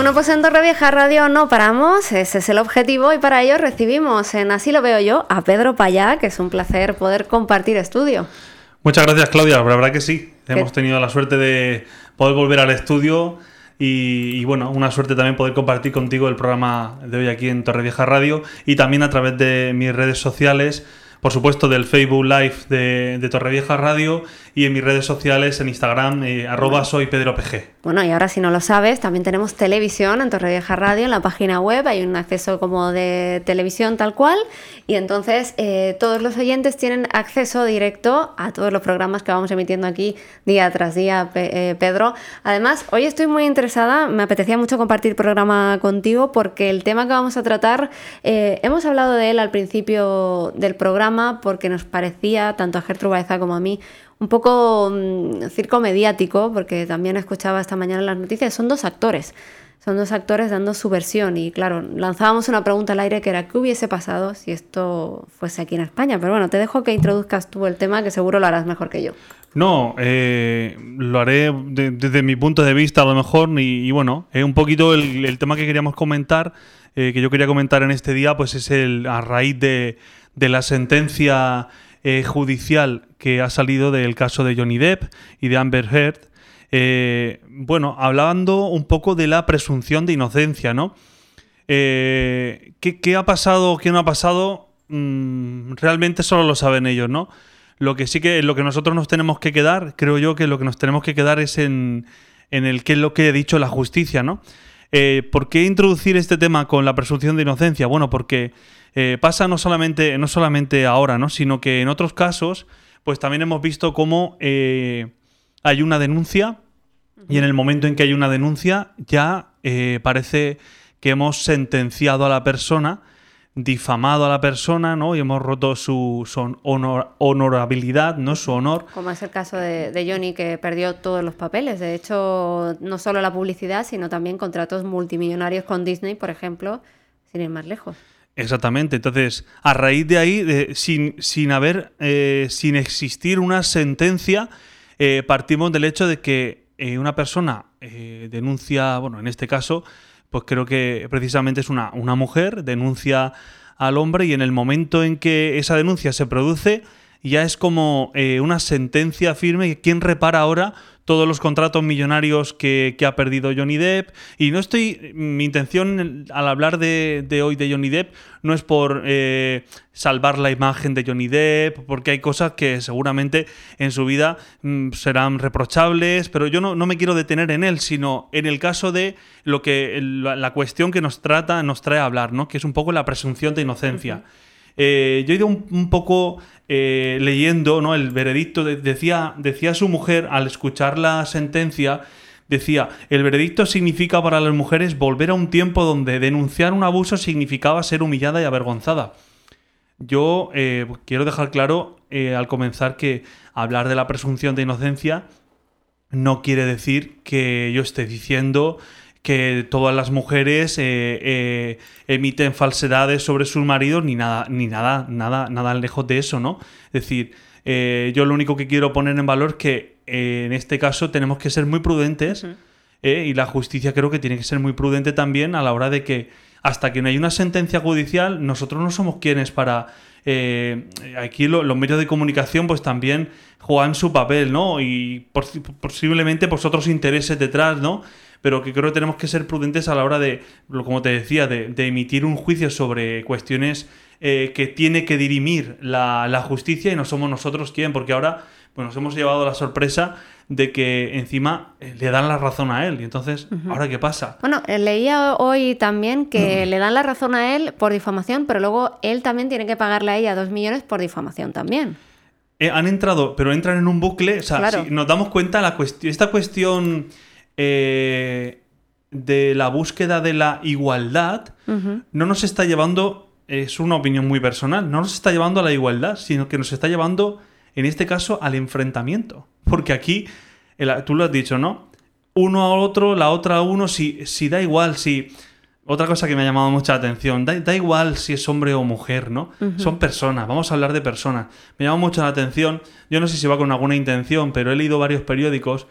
Bueno, pues en Torrevieja Radio no paramos, ese es el objetivo y para ello recibimos en Así lo veo yo a Pedro Payá, que es un placer poder compartir estudio. Muchas gracias Claudia, la verdad que sí, hemos tenido la suerte de poder volver al estudio y, y, bueno, una suerte también poder compartir contigo el programa de hoy aquí en Torrevieja Radio y también a través de mis redes sociales por supuesto del Facebook Live de, de Torrevieja Radio y en mis redes sociales en Instagram, eh, arroba soy Pedro PG. Bueno, y ahora si no lo sabes, también tenemos televisión en Torrevieja Radio, en la página web, hay un acceso como de televisión tal cual, y entonces eh, todos los oyentes tienen acceso directo a todos los programas que vamos emitiendo aquí día tras día, eh, Pedro. Además, hoy estoy muy interesada, me apetecía mucho compartir programa contigo porque el tema que vamos a tratar, hemos hablado de él al principio del programa, porque nos parecía, tanto a Gertrude Baeza como a mí, un poco mm, circo mediático, porque también escuchaba esta mañana las noticias, son dos actores. Son dos actores dando su versión y claro, lanzábamos una pregunta al aire que era ¿qué hubiese pasado si esto fuese aquí en España? Pero bueno, te dejo que introduzcas tú el tema que seguro lo harás mejor que yo. No, eh, lo haré desde mi punto de vista a lo mejor y, bueno, es un poquito el, tema que queríamos comentar, eh, que yo quería comentar en este día, pues es el a raíz de, de la sentencia eh, judicial que ha salido del caso de Johnny Depp y de Amber Heard. Eh, bueno, hablando un poco de la presunción de inocencia, ¿no? Eh, ¿qué, ha pasado, qué no ha pasado? Mm, realmente solo lo saben ellos, ¿no? Lo que sí que lo que nosotros nos tenemos que quedar, creo yo que lo que nos tenemos que quedar es en, en el qué es lo que ha dicho la justicia, ¿no? ¿Por qué introducir este tema con la presunción de inocencia? Bueno, porque eh, pasa no solamente, no solamente ahora, ¿no? sino que en otros casos, pues también hemos visto cómo eh, hay una denuncia y en el momento en que hay una denuncia ya eh, parece que hemos sentenciado a la persona, difamado a la persona, ¿no? Y hemos roto su, honorabilidad, ¿no? Su honor. Como es el caso de, Johnny, que perdió todos los papeles. De hecho, no solo la publicidad, sino también contratos multimillonarios con Disney, por ejemplo, sin ir más lejos. Exactamente. Entonces, a raíz de ahí, sin, sin, haber, eh, sin existir una sentencia, eh, partimos del hecho de que eh, una persona denuncia, bueno, en este caso, pues creo que precisamente es una, una mujer, denuncia al hombre y en el momento en que esa denuncia se produce, ya es como una sentencia firme. ¿Quién repara ahora todos los contratos millonarios que, ha perdido Johnny Depp. Y no estoy. Mi intención al hablar de, hoy de Johnny Depp no es por eh, salvar la imagen de Johnny Depp, porque hay cosas que seguramente en su vida mm, serán reprochables, pero yo no, me quiero detener en él, sino en el caso de lo que la, cuestión que nos trata, nos trae a hablar, ¿no? Que es un poco la presunción de inocencia. Eh, yo he ido un, poco eh, leyendo ¿no? el veredicto, decía, decía su mujer al escuchar la sentencia, decía, el veredicto significa para las mujeres volver a un tiempo donde denunciar un abuso significaba ser humillada y avergonzada. Yo eh, quiero dejar claro al comenzar que hablar de la presunción de inocencia no quiere decir que yo esté diciendo que todas las mujeres eh, eh, emiten falsedades sobre sus maridos ni nada, ni nada, nada, nada lejos de eso, ¿no? Es decir, eh, yo lo único que quiero poner en valor es que en este caso tenemos que ser muy prudentes y la justicia creo que tiene que ser muy prudente también a la hora de que hasta que no hay una sentencia judicial nosotros no somos quienes para aquí los medios de comunicación pues también juegan su papel, ¿no? Y posiblemente pues otros intereses detrás, ¿no? Pero que creo que tenemos que ser prudentes a la hora de, como te decía, de, emitir un juicio sobre cuestiones eh, que tiene que dirimir la, justicia y no somos nosotros quien, porque ahora pues nos hemos llevado la sorpresa de que encima eh, le dan la razón a él. Y entonces, ¿ahora qué pasa? Bueno, eh, leía hoy también que le dan la razón a él por difamación, pero luego él también tiene que pagarle a ella dos millones por difamación también. han entrado, pero entran en un bucle. O sea, si nos damos cuenta, la esta cuestión eh, de la búsqueda de la igualdad no nos está llevando, es una opinión muy personal, no nos está llevando a la igualdad, sino que nos está llevando, en este caso, al enfrentamiento. Porque aquí, tú lo has dicho, ¿no? Uno a otro, la otra a uno, si, si da igual, si... Otra cosa que me ha llamado mucha atención, da, igual si es hombre o mujer, ¿no? Son personas, vamos a hablar de personas. Me llama mucho la atención, yo no sé si va con alguna intención, pero he leído varios periódicos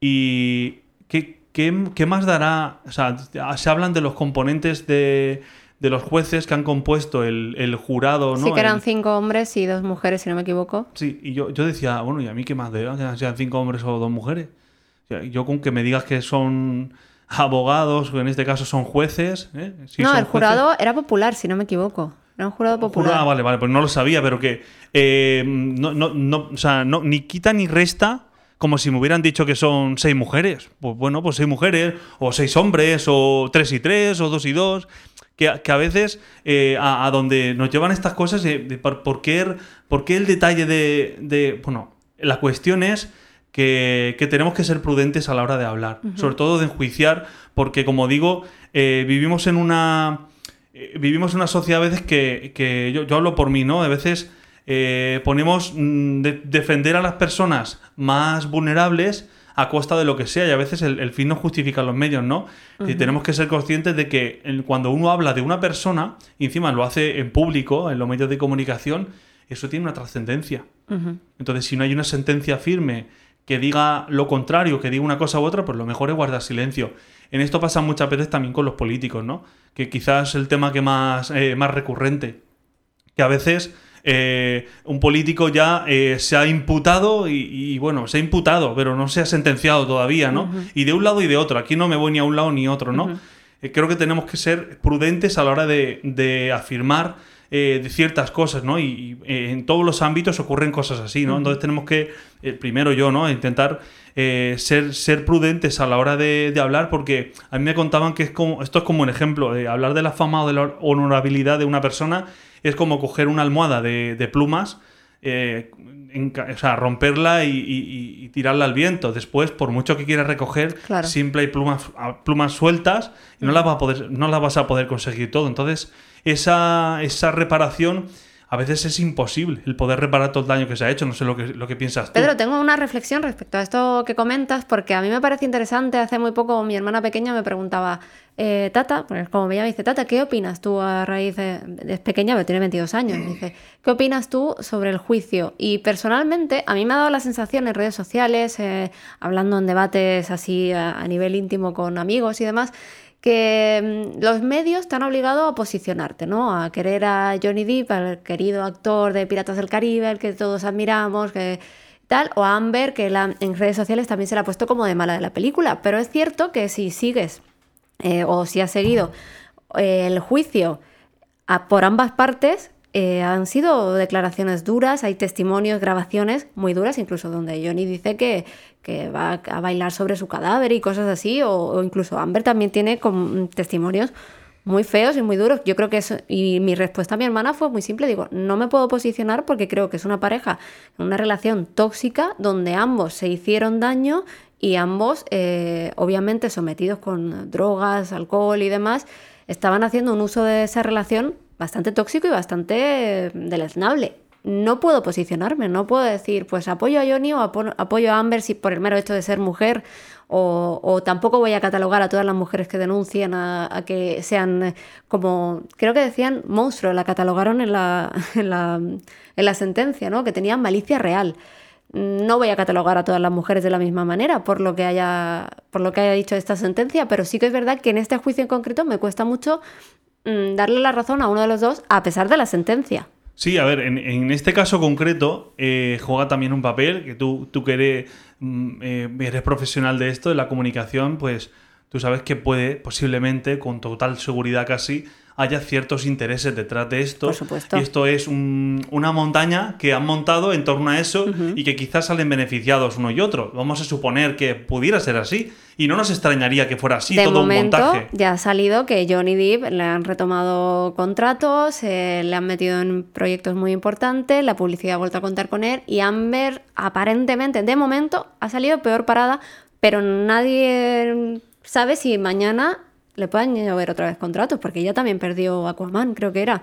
y ¿Qué, ¿qué, más dará? O sea, se hablan de los componentes de, los jueces que han compuesto el, jurado, ¿no? Sí, que eran cinco hombres y dos mujeres, si no me equivoco. Sí, y yo, yo decía, bueno, ¿y a mí qué más da? Que sean cinco hombres o dos mujeres. yo con que me digas que son abogados, o en este caso son jueces. ¿eh? no, el jurado era popular, si no me equivoco. Era un jurado popular. Ah, vale, vale, pues no lo sabía, pero que eh, no, no, no, o sea, no, ni quita ni resta como si me hubieran dicho que son seis mujeres. Pues bueno, pues seis mujeres, o seis hombres, o tres y tres, o dos y dos. Que, a veces eh, a, donde nos llevan estas cosas, por, qué, por, qué, el detalle de, Bueno, la cuestión es que, tenemos que ser prudentes a la hora de hablar, sobre todo de enjuiciar, porque como digo, eh, vivimos en una eh, vivimos en una sociedad a veces que, yo, hablo por mí, ¿no? A veces eh, ponemos mm, defender a las personas más vulnerables a costa de lo que sea y a veces el, fin no justifica los medios, ¿no? Y tenemos que ser conscientes de que cuando uno habla de una persona, y encima lo hace en público, en los medios de comunicación, eso tiene una trascendencia. Entonces, si no hay una sentencia firme que diga lo contrario, que diga una cosa u otra, pues lo mejor es guardar silencio. En esto pasa muchas veces también con los políticos, ¿no? Que quizás es el tema que más, eh, más recurrente. Que a veces eh, un político ya eh, se ha imputado y, bueno, se ha imputado, pero no se ha sentenciado todavía, ¿no? Y de un lado y de otro. Aquí no me voy ni a un lado ni a otro, ¿no? creo que tenemos que ser prudentes a la hora de, de afirmar eh, de ciertas cosas, ¿no? Y, eh, en todos los ámbitos ocurren cosas así, ¿no? Entonces tenemos que, eh, primero yo, ¿no? Intentar ser, ser prudentes a la hora de, hablar, porque a mí me contaban que es como, esto es como un ejemplo, hablar de la fama o de la honorabilidad de una persona es como coger una almohada de, plumas, o sea, romperla y, tirarla al viento. Después, por mucho que quieras recoger, siempre hay plumas, plumas sueltas y no las, va a poder, no las vas a poder conseguir todo. Entonces, esa, esa reparación a veces es imposible el poder reparar todo el daño que se ha hecho. No sé lo que, lo que piensas tú. Pedro, tengo una reflexión respecto a esto que comentas, porque a mí me parece interesante. Hace muy poco mi hermana pequeña me preguntaba, eh, Tata, como me llama, dice, Tata, ¿qué opinas tú a raíz de... Es pequeña, pero tiene 22 años. Me dice, ¿qué opinas tú sobre el juicio? Y personalmente, a mí me ha dado la sensación en redes sociales, eh, hablando en debates así a nivel íntimo con amigos y demás, que mm, los medios están obligados a posicionarte, ¿no? A querer a Johnny Depp, al querido actor de Piratas del Caribe, el que todos admiramos, que tal, o a Amber, que en redes sociales también se la ha puesto como de mala de la película. Pero es cierto que si sigues eh, o si has seguido eh, el juicio por ambas partes, eh, han sido declaraciones duras, hay testimonios, grabaciones muy duras, incluso donde Johnny dice que, que va a bailar sobre su cadáver y cosas así, o, incluso Amber también tiene testimonios muy feos y muy duros. Yo creo que eso, y mi respuesta a mi hermana fue muy simple, digo, no me puedo posicionar porque creo que es una pareja, una relación tóxica donde ambos se hicieron daño y ambos, eh, obviamente sometidos con drogas, alcohol y demás, estaban haciendo un uso de esa relación bastante tóxico y bastante deleznable. No puedo posicionarme, no puedo decir, pues apoyo a Johnny o apoyo a Amber si por el mero hecho de ser mujer, o, tampoco voy a catalogar a todas las mujeres que denuncian a, que sean como, creo que decían monstruo, la catalogaron en la, en la, en la sentencia, ¿no? que tenían malicia real. No voy a catalogar a todas las mujeres de la misma manera por lo que haya, por lo que haya dicho esta sentencia, pero sí que es verdad que en este juicio en concreto me cuesta mucho darle la razón a uno de los dos a pesar de la sentencia. Sí, a ver, en, este caso concreto eh, juega también un papel que tú, tú que eres, mm, eh, eres profesional de esto, de la comunicación, pues tú sabes que puede posiblemente, con total seguridad casi, haya ciertos intereses detrás de esto. Por supuesto. Y esto es una montaña que han montado en torno a eso y que quizás salen beneficiados uno y otro. Vamos a suponer que pudiera ser así. Y no nos extrañaría que fuera así, todo un montaje. Ya ha salido que Johnny Depp le han retomado contratos, eh, le han metido en proyectos muy importantes, la publicidad ha vuelto a contar con él y Amber aparentemente, de momento, ha salido peor parada, pero nadie sabe si mañana le pueden llover otra vez contratos, porque ella también perdió Aquaman, creo que era.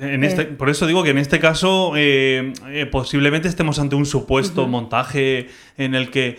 En este, por eso digo que en este caso eh, eh, posiblemente estemos ante un supuesto montaje en el que...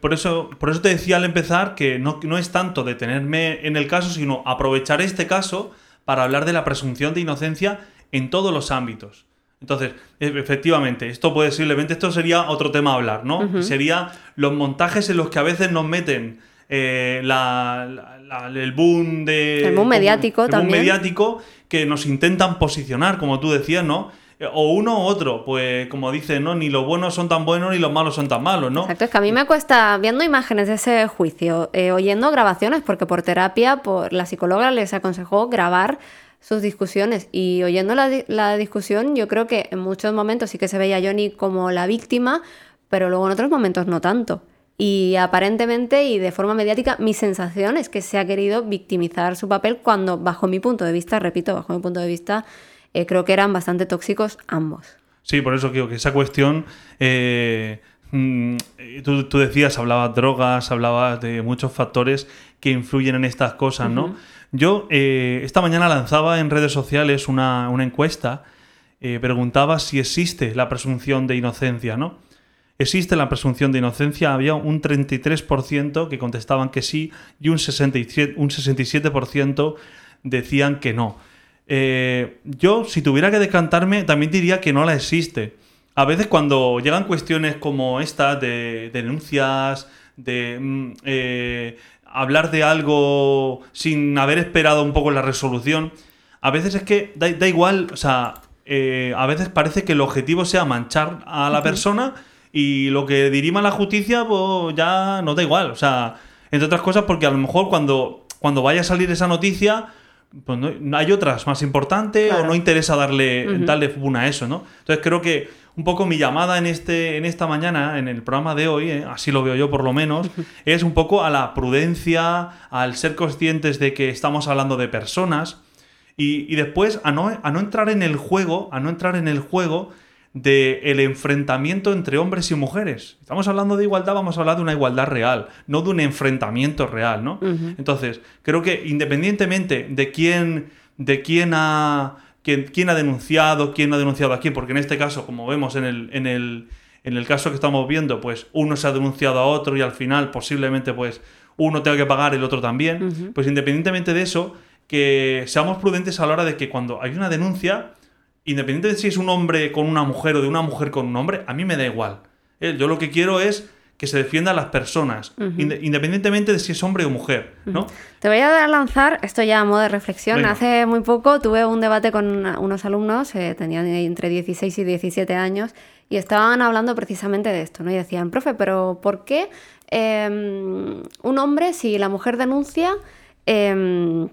Por eso, por eso te decía al empezar que no, no es tanto detenerme en el caso, sino aprovechar este caso para hablar de la presunción de inocencia en todos los ámbitos. Entonces, e, efectivamente, esto posiblemente, esto sería otro tema a hablar, ¿no? Sería los montajes en los que a veces nos meten eh, la- la- la- el boom de... El boom mediático el boom también. mediático que nos intentan posicionar, como tú decías, ¿no? O uno u otro, pues como dicen, ¿no? Ni los buenos son tan buenos ni los malos son tan malos, ¿no? Exacto, es que a mí me cuesta, viendo imágenes de ese juicio, eh, oyendo grabaciones, porque por terapia, por la psicóloga les aconsejó grabar sus discusiones y oyendo la, la discusión, yo creo que en muchos momentos sí que se veía a Johnny como la víctima, pero luego en otros momentos no tanto. Y aparentemente y de forma mediática, mi sensación es que se ha querido victimizar su papel cuando, bajo mi punto de vista, repito, bajo mi punto de vista, eh, creo que eran bastante tóxicos ambos. Sí, por eso creo que esa cuestión. eh, mm, tú, tú decías, hablabas drogas, hablabas de muchos factores que influyen en estas cosas, ¿no? Yo eh, esta mañana lanzaba en redes sociales una, una encuesta, eh, preguntaba si existe la presunción de inocencia, ¿no? ¿Existe la presunción de inocencia? Había un 33% que contestaban que sí y un 67%, un 67% decían que no. Eh, yo, si tuviera que decantarme, también diría que no la existe. A veces cuando llegan cuestiones como estas de denuncias, de mm, eh, hablar de algo sin haber esperado un poco la resolución, a veces es que da, da igual, o sea, eh, a veces parece que el objetivo sea manchar a la persona y lo que dirima la justicia, pues ya no da igual. O sea, entre otras cosas, porque a lo mejor cuando, cuando vaya a salir esa noticia, pues no- hay otras más importantes Claro. o no interesa darle, darle boom a eso, ¿no? Entonces creo que un poco mi llamada en, este, en esta mañana, en el programa de hoy, eh, así lo veo yo por lo menos, es un poco a la prudencia, al ser conscientes de que estamos hablando de personas y, y después a no, a no entrar en el juego, a no entrar en el juego de el enfrentamiento entre hombres y mujeres. Estamos hablando de igualdad, vamos a hablar de una igualdad real, no de un enfrentamiento real, ¿no? Entonces, creo que independientemente de quién, de quién ha, quién, quién ha denunciado, quién no ha denunciado a quién, porque en este caso, como vemos en el, en el, en el caso que estamos viendo, pues uno se ha denunciado a otro y al final posiblemente pues uno tenga que pagar, el otro también. Pues independientemente de eso, que seamos prudentes a la hora de que cuando hay una denuncia, independientemente de si es un hombre con una mujer o de una mujer con un hombre, a mí me da igual. Eh, Yo lo que quiero es que se defienda a las personas, inde- independientemente de si es hombre o mujer, ¿no? Te voy a lanzar, esto ya a modo de reflexión. Venga. Hace muy poco tuve un debate con una- unos alumnos, eh, tenían entre 16 y 17 años, y estaban hablando precisamente de esto, ¿no? Y decían, profe, pero ¿por qué eh, un hombre, si la mujer denuncia, eh,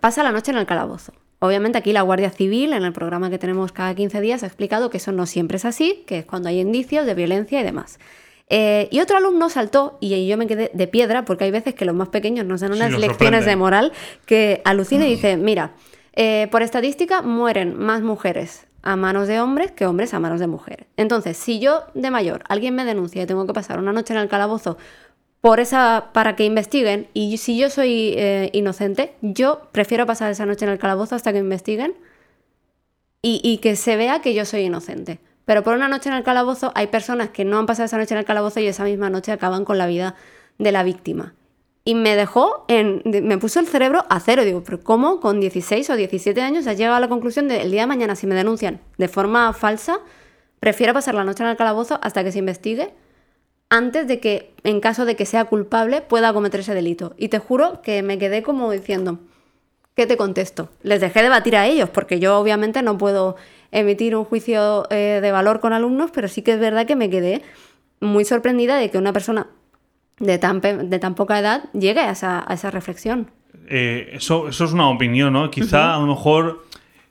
pasa la noche en el calabozo? Obviamente aquí la Guardia Civil, en el programa que tenemos cada 15 días, ha explicado que eso no siempre es así, que es cuando hay indicios de violencia y demás. Eh, y otro alumno saltó y yo me quedé de piedra porque hay veces que los más pequeños nos dan unas lecciones de moral que alucina y dice, mira, eh, por estadística mueren más mujeres a manos de hombres que hombres a manos de mujeres. Entonces, si yo de mayor alguien me denuncia y tengo que pasar una noche en el calabozo por esa para que investiguen y si yo soy eh, inocente, yo prefiero pasar esa noche en el calabozo hasta que investiguen y, que se vea que yo soy inocente. Pero por una noche en el calabozo hay personas que no han pasado esa noche en el calabozo y esa misma noche acaban con la vida de la víctima. Y me dejó en. me puso el cerebro a cero. Digo, ¿pero cómo con 16 o 17 años has llegado a la conclusión de el día de mañana, si me denuncian de forma falsa, prefiero pasar la noche en el calabozo hasta que se investigue antes de que, en caso de que sea culpable, pueda cometer ese delito? Y te juro que me quedé como diciendo, ¿qué te contesto? Les dejé debatir a ellos, porque yo obviamente no puedo emitir un juicio eh, de valor con alumnos, pero sí que es verdad que me quedé muy sorprendida de que una persona de tan, pe- de tan poca edad llegue a esa, a esa reflexión. Eh, eso, eso es una opinión, ¿no? Quizá a lo mejor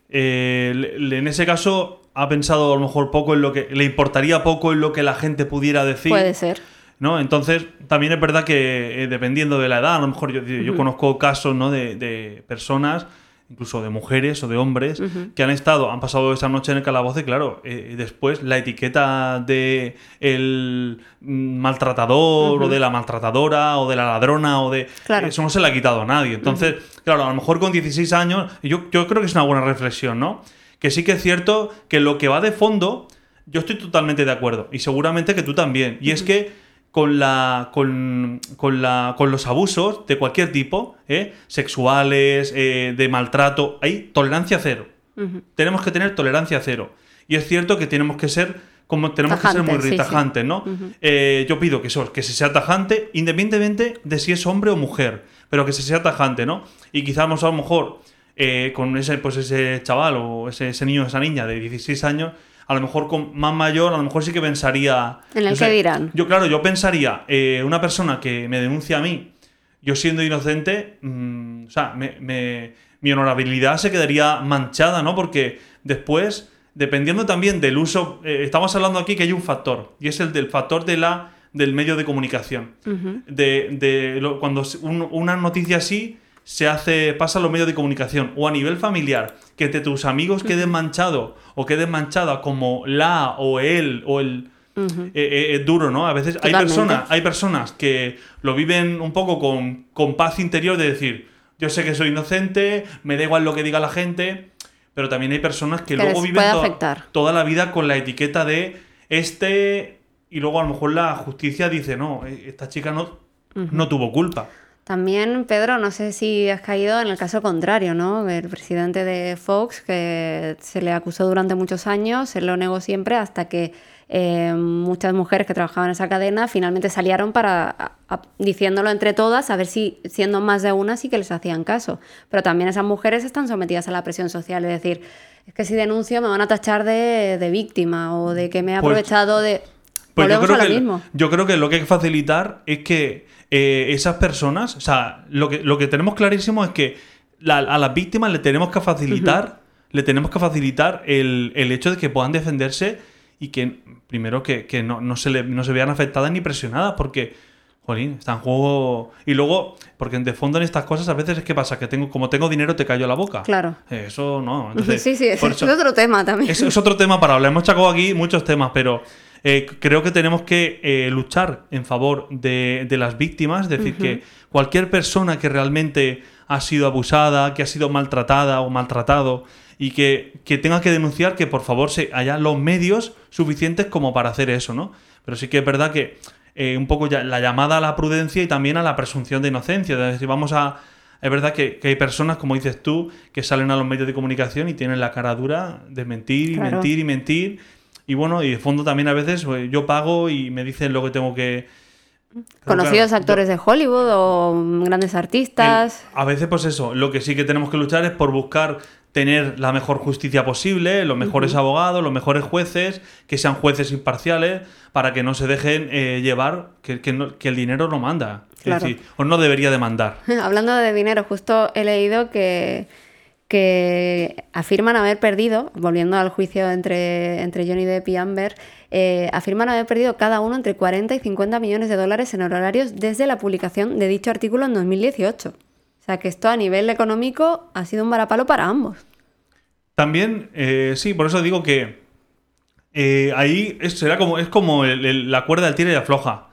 eh, en ese caso ha pensado a lo mejor poco en lo que le importaría poco en lo que la gente pudiera decir. Puede ser. ¿no? Entonces, también es verdad que eh, dependiendo de la edad, a lo mejor yo, yo conozco casos ¿no? de, de personas, incluso de mujeres o de hombres, que han estado, han pasado esa noche en el calabozo y claro, eh, después la etiqueta de el maltratador o de la maltratadora o de la ladrona o de... Claro. Eso no se le ha quitado a nadie. Entonces, claro, a lo mejor con 16 años, yo, yo creo que es una buena reflexión, ¿no? Que sí que es cierto que lo que va de fondo, yo estoy totalmente de acuerdo. Y seguramente que tú también. Y es que con la. con, con la. con los abusos de cualquier tipo, ¿eh? sexuales, eh, de maltrato, hay tolerancia cero. Tenemos que tener tolerancia cero. Y es cierto que tenemos que ser como tenemos que ser muy Tajantes, sí, sí. tajantes, ¿no? Eh, yo pido que, eso, que se sea tajante independientemente de si es hombre o mujer, pero que se sea tajante, ¿no? Y quizás a lo mejor eh, con ese, pues ese chaval o ese, ese niño o esa niña de 16 años, a lo mejor con más mayor, a lo mejor sí que pensaría... En el sé, que dirán. Yo, claro, yo pensaría, eh, una persona que me denuncia a mí, yo siendo inocente, mm, o sea, me- me- mi honorabilidad se quedaría manchada, ¿no? Porque después, dependiendo también del uso, eh, estamos hablando aquí que hay un factor, y es el del factor de la, del medio de comunicación. de, de lo- cuando un- una noticia así se hace, pasa a los medios de comunicación, o a nivel familiar, que te, tus amigos queden manchados o queden manchada como la o él o el... eh, eh, es duro, ¿no? A veces hay personas, hay personas que lo viven un poco con, con paz interior de decir, yo sé que soy inocente, me da igual lo que diga la gente, pero también hay personas que, Que luego viven to- toda la vida con la etiqueta de este y luego a lo mejor la justicia dice, no, eh, esta chica no, no tuvo culpa. También, Pedro, no sé si has caído en el caso contrario, ¿no? El presidente de Fox, que se le acusó durante muchos años, se lo negó siempre hasta que eh, muchas mujeres que trabajaban en esa cadena finalmente salieron para a- a- diciéndolo entre todas, a ver si siendo más de una sí que les hacían caso. Pero también esas mujeres están sometidas a la presión social, es decir, es que si denuncio me van a tachar de, de víctima o de que me he Pues- aprovechado de... Pues yo Volvemos creo, a lo que, mismo. yo creo que lo que hay que facilitar es que eh, esas personas, o sea, lo que, lo que tenemos clarísimo es que la- a las víctimas le tenemos que facilitar, le tenemos que facilitar el, el hecho de que puedan defenderse y que, primero, que, que no, no se le, no se vean afectadas ni presionadas, porque, jolín, está en juego. Y luego, porque de fondo en estas cosas a veces es que pasa, que tengo, como tengo dinero te callo la boca. Claro. Eso no. Entonces, sí, sí, es, eso- otro tema también. es, es otro tema para hablar. Hemos sacado aquí muchos temas, pero eh, creo que tenemos que eh, luchar en favor de, de las víctimas. Es decir, que cualquier persona que realmente ha sido abusada, que ha sido maltratada o maltratado y que, que tenga que denunciar, que por favor se haya los medios suficientes como para hacer eso, ¿no? Pero sí que es verdad que eh, un poco ya la llamada a la prudencia y también a la presunción de inocencia. Es decir, vamos a. Es verdad que, que hay personas, como dices tú, que salen a los medios de comunicación y tienen la cara dura de mentir y Claro. mentir y mentir. Y bueno, y de fondo también a veces pues, yo pago y me dicen lo que tengo que. Conocidos claro, actores de Hollywood o grandes artistas. el- a veces, pues eso, lo que sí que tenemos que luchar es por buscar tener la mejor justicia posible, los mejores abogados, los mejores jueces, que sean jueces imparciales, para que no se dejen eh, llevar, que, que no- que el dinero no manda. Claro. Es decir, o no debería de mandar. Hablando de dinero, justo he leído que, que afirman haber perdido, volviendo al juicio entre, entre Johnny Depp y Amber, eh, afirman haber perdido cada uno entre 40 y 50 millones de dólares en horarios desde la publicación de dicho artículo en 2018. O sea que esto a nivel económico ha sido un varapalo para ambos. También, eh, sí, por eso digo que eh, ahí es, será como, es como el- el- la cuerda del tira y afloja.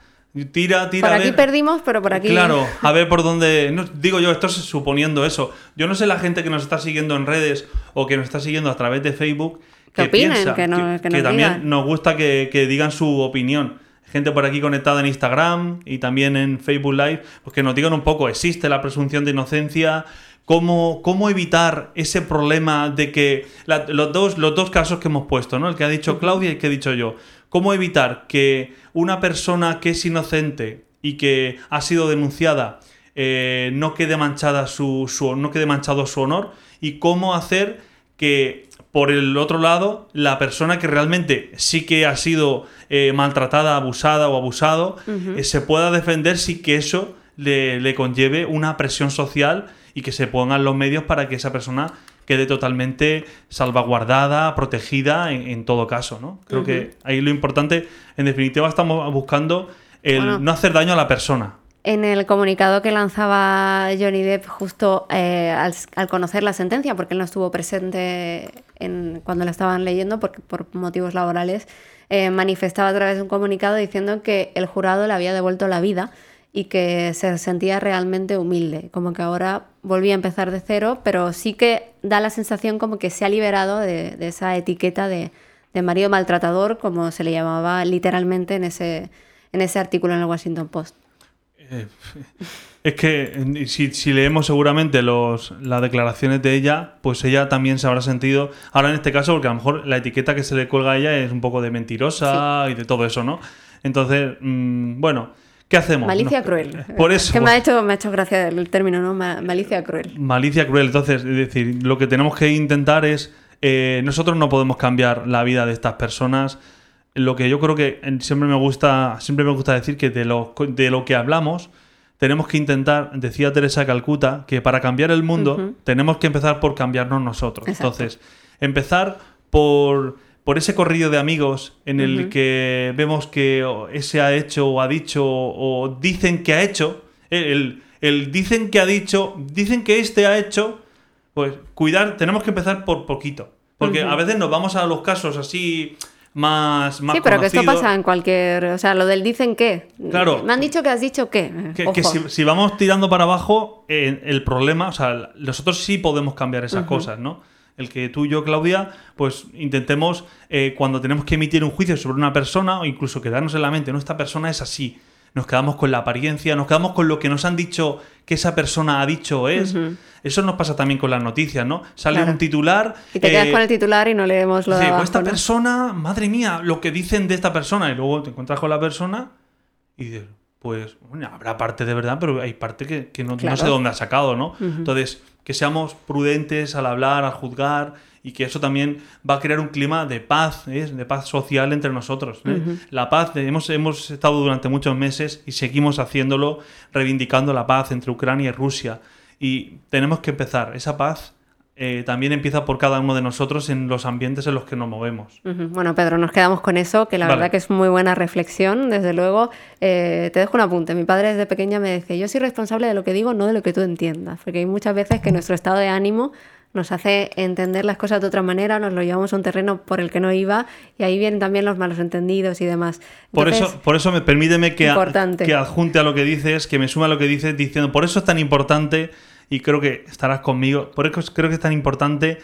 Tira, tira. Por aquí perdimos, pero por aquí... Claro, a ver por dónde. no, digo yo, esto es suponiendo eso. Yo no sé la gente que nos está siguiendo en redes o que nos está siguiendo a través de Facebook. Que opinen, piensa, que no- que nos también digan. nos gusta que, que digan su opinión. Gente por aquí conectada en Instagram y también en Facebook Live, pues que nos digan un poco, ¿existe la presunción de inocencia? ¿Cómo, cómo evitar ese problema de que la- los, dos, los dos casos que hemos puesto, ¿no? el que ha dicho Claudia y el que he dicho yo? ¿Cómo evitar que una persona que es inocente y que ha sido denunciada eh, no quede manchada su, su- no quede manchado su honor? ¿Y cómo hacer que por el otro lado la persona que realmente sí que ha sido eh, maltratada, abusada o abusado eh, se pueda defender sin que eso le, le conlleve una presión social y que se pongan los medios para que esa persona quede totalmente salvaguardada, protegida en, en todo caso, ¿no? Creo que ahí lo importante, en definitiva, estamos buscando el Bueno. no hacer daño a la persona. En el comunicado que lanzaba Johnny Depp justo eh, al, al conocer la sentencia, porque él no estuvo presente en- cuando la estaban leyendo porque, por motivos laborales, eh, manifestaba a través de un comunicado diciendo que el jurado le había devuelto la vida y que se sentía realmente humilde, como que ahora volvía a empezar de cero, pero sí que da la sensación como que se ha liberado de, de esa etiqueta de, de marido maltratador, como se le llamaba literalmente en ese, en ese artículo en el Washington Post. Eh, Es que eh, si, si leemos seguramente los, las declaraciones de ella, pues ella también se habrá sentido, ahora en este caso, porque a lo mejor la etiqueta que se le cuelga a ella es un poco de mentirosa y de todo eso, ¿no? Entonces, mm, bueno, ¿qué hacemos? Malicia No, cruel. Por eso. Que me ha hecho, me ha hecho gracia el término, ¿no? Ma- Malicia cruel. Malicia cruel. Entonces, es decir, lo que tenemos que intentar es. eh, nosotros no podemos cambiar la vida de estas personas. Lo que yo creo que siempre me gusta, siempre me gusta decir que de lo, de lo que hablamos, tenemos que intentar, decía Teresa Calcuta, que para cambiar el mundo tenemos que empezar por cambiarnos nosotros. Exacto. Entonces, empezar por, por ese corrillo de amigos en el que vemos que ese ha hecho o ha dicho o dicen que ha hecho. El, el dicen que ha dicho, dicen que este ha hecho, pues cuidar, tenemos que empezar por poquito. Porque a veces nos vamos a los casos así más, más Sí, pero que esto pasa en cualquier. O sea, lo del dicen qué. Claro. Me han dicho que has dicho qué. Que, que si, si vamos tirando para abajo, eh, el problema, o sea, nosotros sí podemos cambiar esas cosas, ¿no? El que tú y yo, Claudia, pues intentemos, eh, cuando tenemos que emitir un juicio sobre una persona, o incluso quedarnos en la mente, no, esta persona es así. Nos quedamos con la apariencia, nos quedamos con lo que nos han dicho que esa persona ha dicho es. Eso nos pasa también con las noticias, ¿no? Sale Claro. un titular. Y te quedas eh, con el titular y no leemos lo de Sí, pues abajo, esta ¿no? persona, madre mía, lo que dicen de esta persona, y luego te encuentras con la persona y dices, pues bueno, habrá parte de verdad, pero hay parte que, que no, sé dónde ha sacado, ¿no? Entonces, que seamos prudentes al hablar, al juzgar, y que eso también va a crear un clima de paz, ¿eh? de paz social entre nosotros. ¿eh? La paz, eh, hemos, hemos estado durante muchos meses y seguimos haciéndolo, reivindicando la paz entre Ucrania y Rusia. Y tenemos que empezar. Esa paz eh, también empieza por cada uno de nosotros en los ambientes en los que nos movemos. Bueno, Pedro, nos quedamos con eso, que la Vale. verdad que es muy buena reflexión, desde luego. Eh, te dejo un apunte. Mi padre desde pequeña me decía, yo soy responsable de lo que digo, no de lo que tú entiendas, porque hay muchas veces que nuestro estado de ánimo nos hace entender las cosas de otra manera, nos lo llevamos a un terreno por el que no iba y ahí vienen también los malos entendidos y demás. Por eso, por eso me permíteme que, a- que adjunte a lo que dices, que me suma a lo que dices, diciendo, por eso es tan importante, y creo que estarás conmigo, por eso creo que es tan importante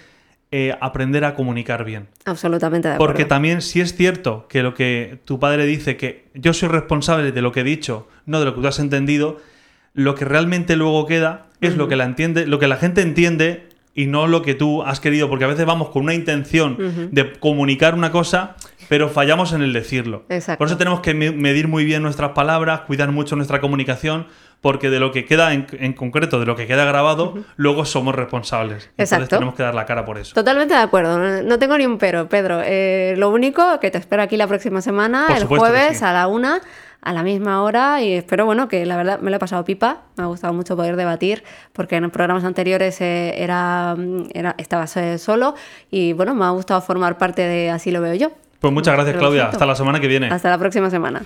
eh, aprender a comunicar bien. Absolutamente de acuerdo. Porque también, si es cierto que lo que tu padre dice, que yo soy responsable de lo que he dicho, no de lo que tú has entendido, lo que realmente luego queda es lo que la entiende, lo que la gente entiende y no lo que tú has querido, porque a veces vamos con una intención de comunicar una cosa, pero fallamos en el decirlo. Exacto. Por eso tenemos que me- medir muy bien nuestras palabras, cuidar mucho nuestra comunicación, porque de lo que queda en, en concreto, de lo que queda grabado, luego somos responsables. Entonces Exacto. tenemos que dar la cara por eso. Totalmente de acuerdo, no, no tengo ni un pero, Pedro. Eh, lo único que te espero aquí la próxima semana, Por el jueves sí. a la una, a la misma hora, y espero, bueno, que la verdad me lo he pasado pipa, me ha gustado mucho poder debatir, porque en programas anteriores eh, era, era, estabas eh, solo, y bueno, me ha gustado formar parte de Así lo veo yo. Pues muchas gracias, Claudia. Hasta la semana que viene. Hasta la próxima semana.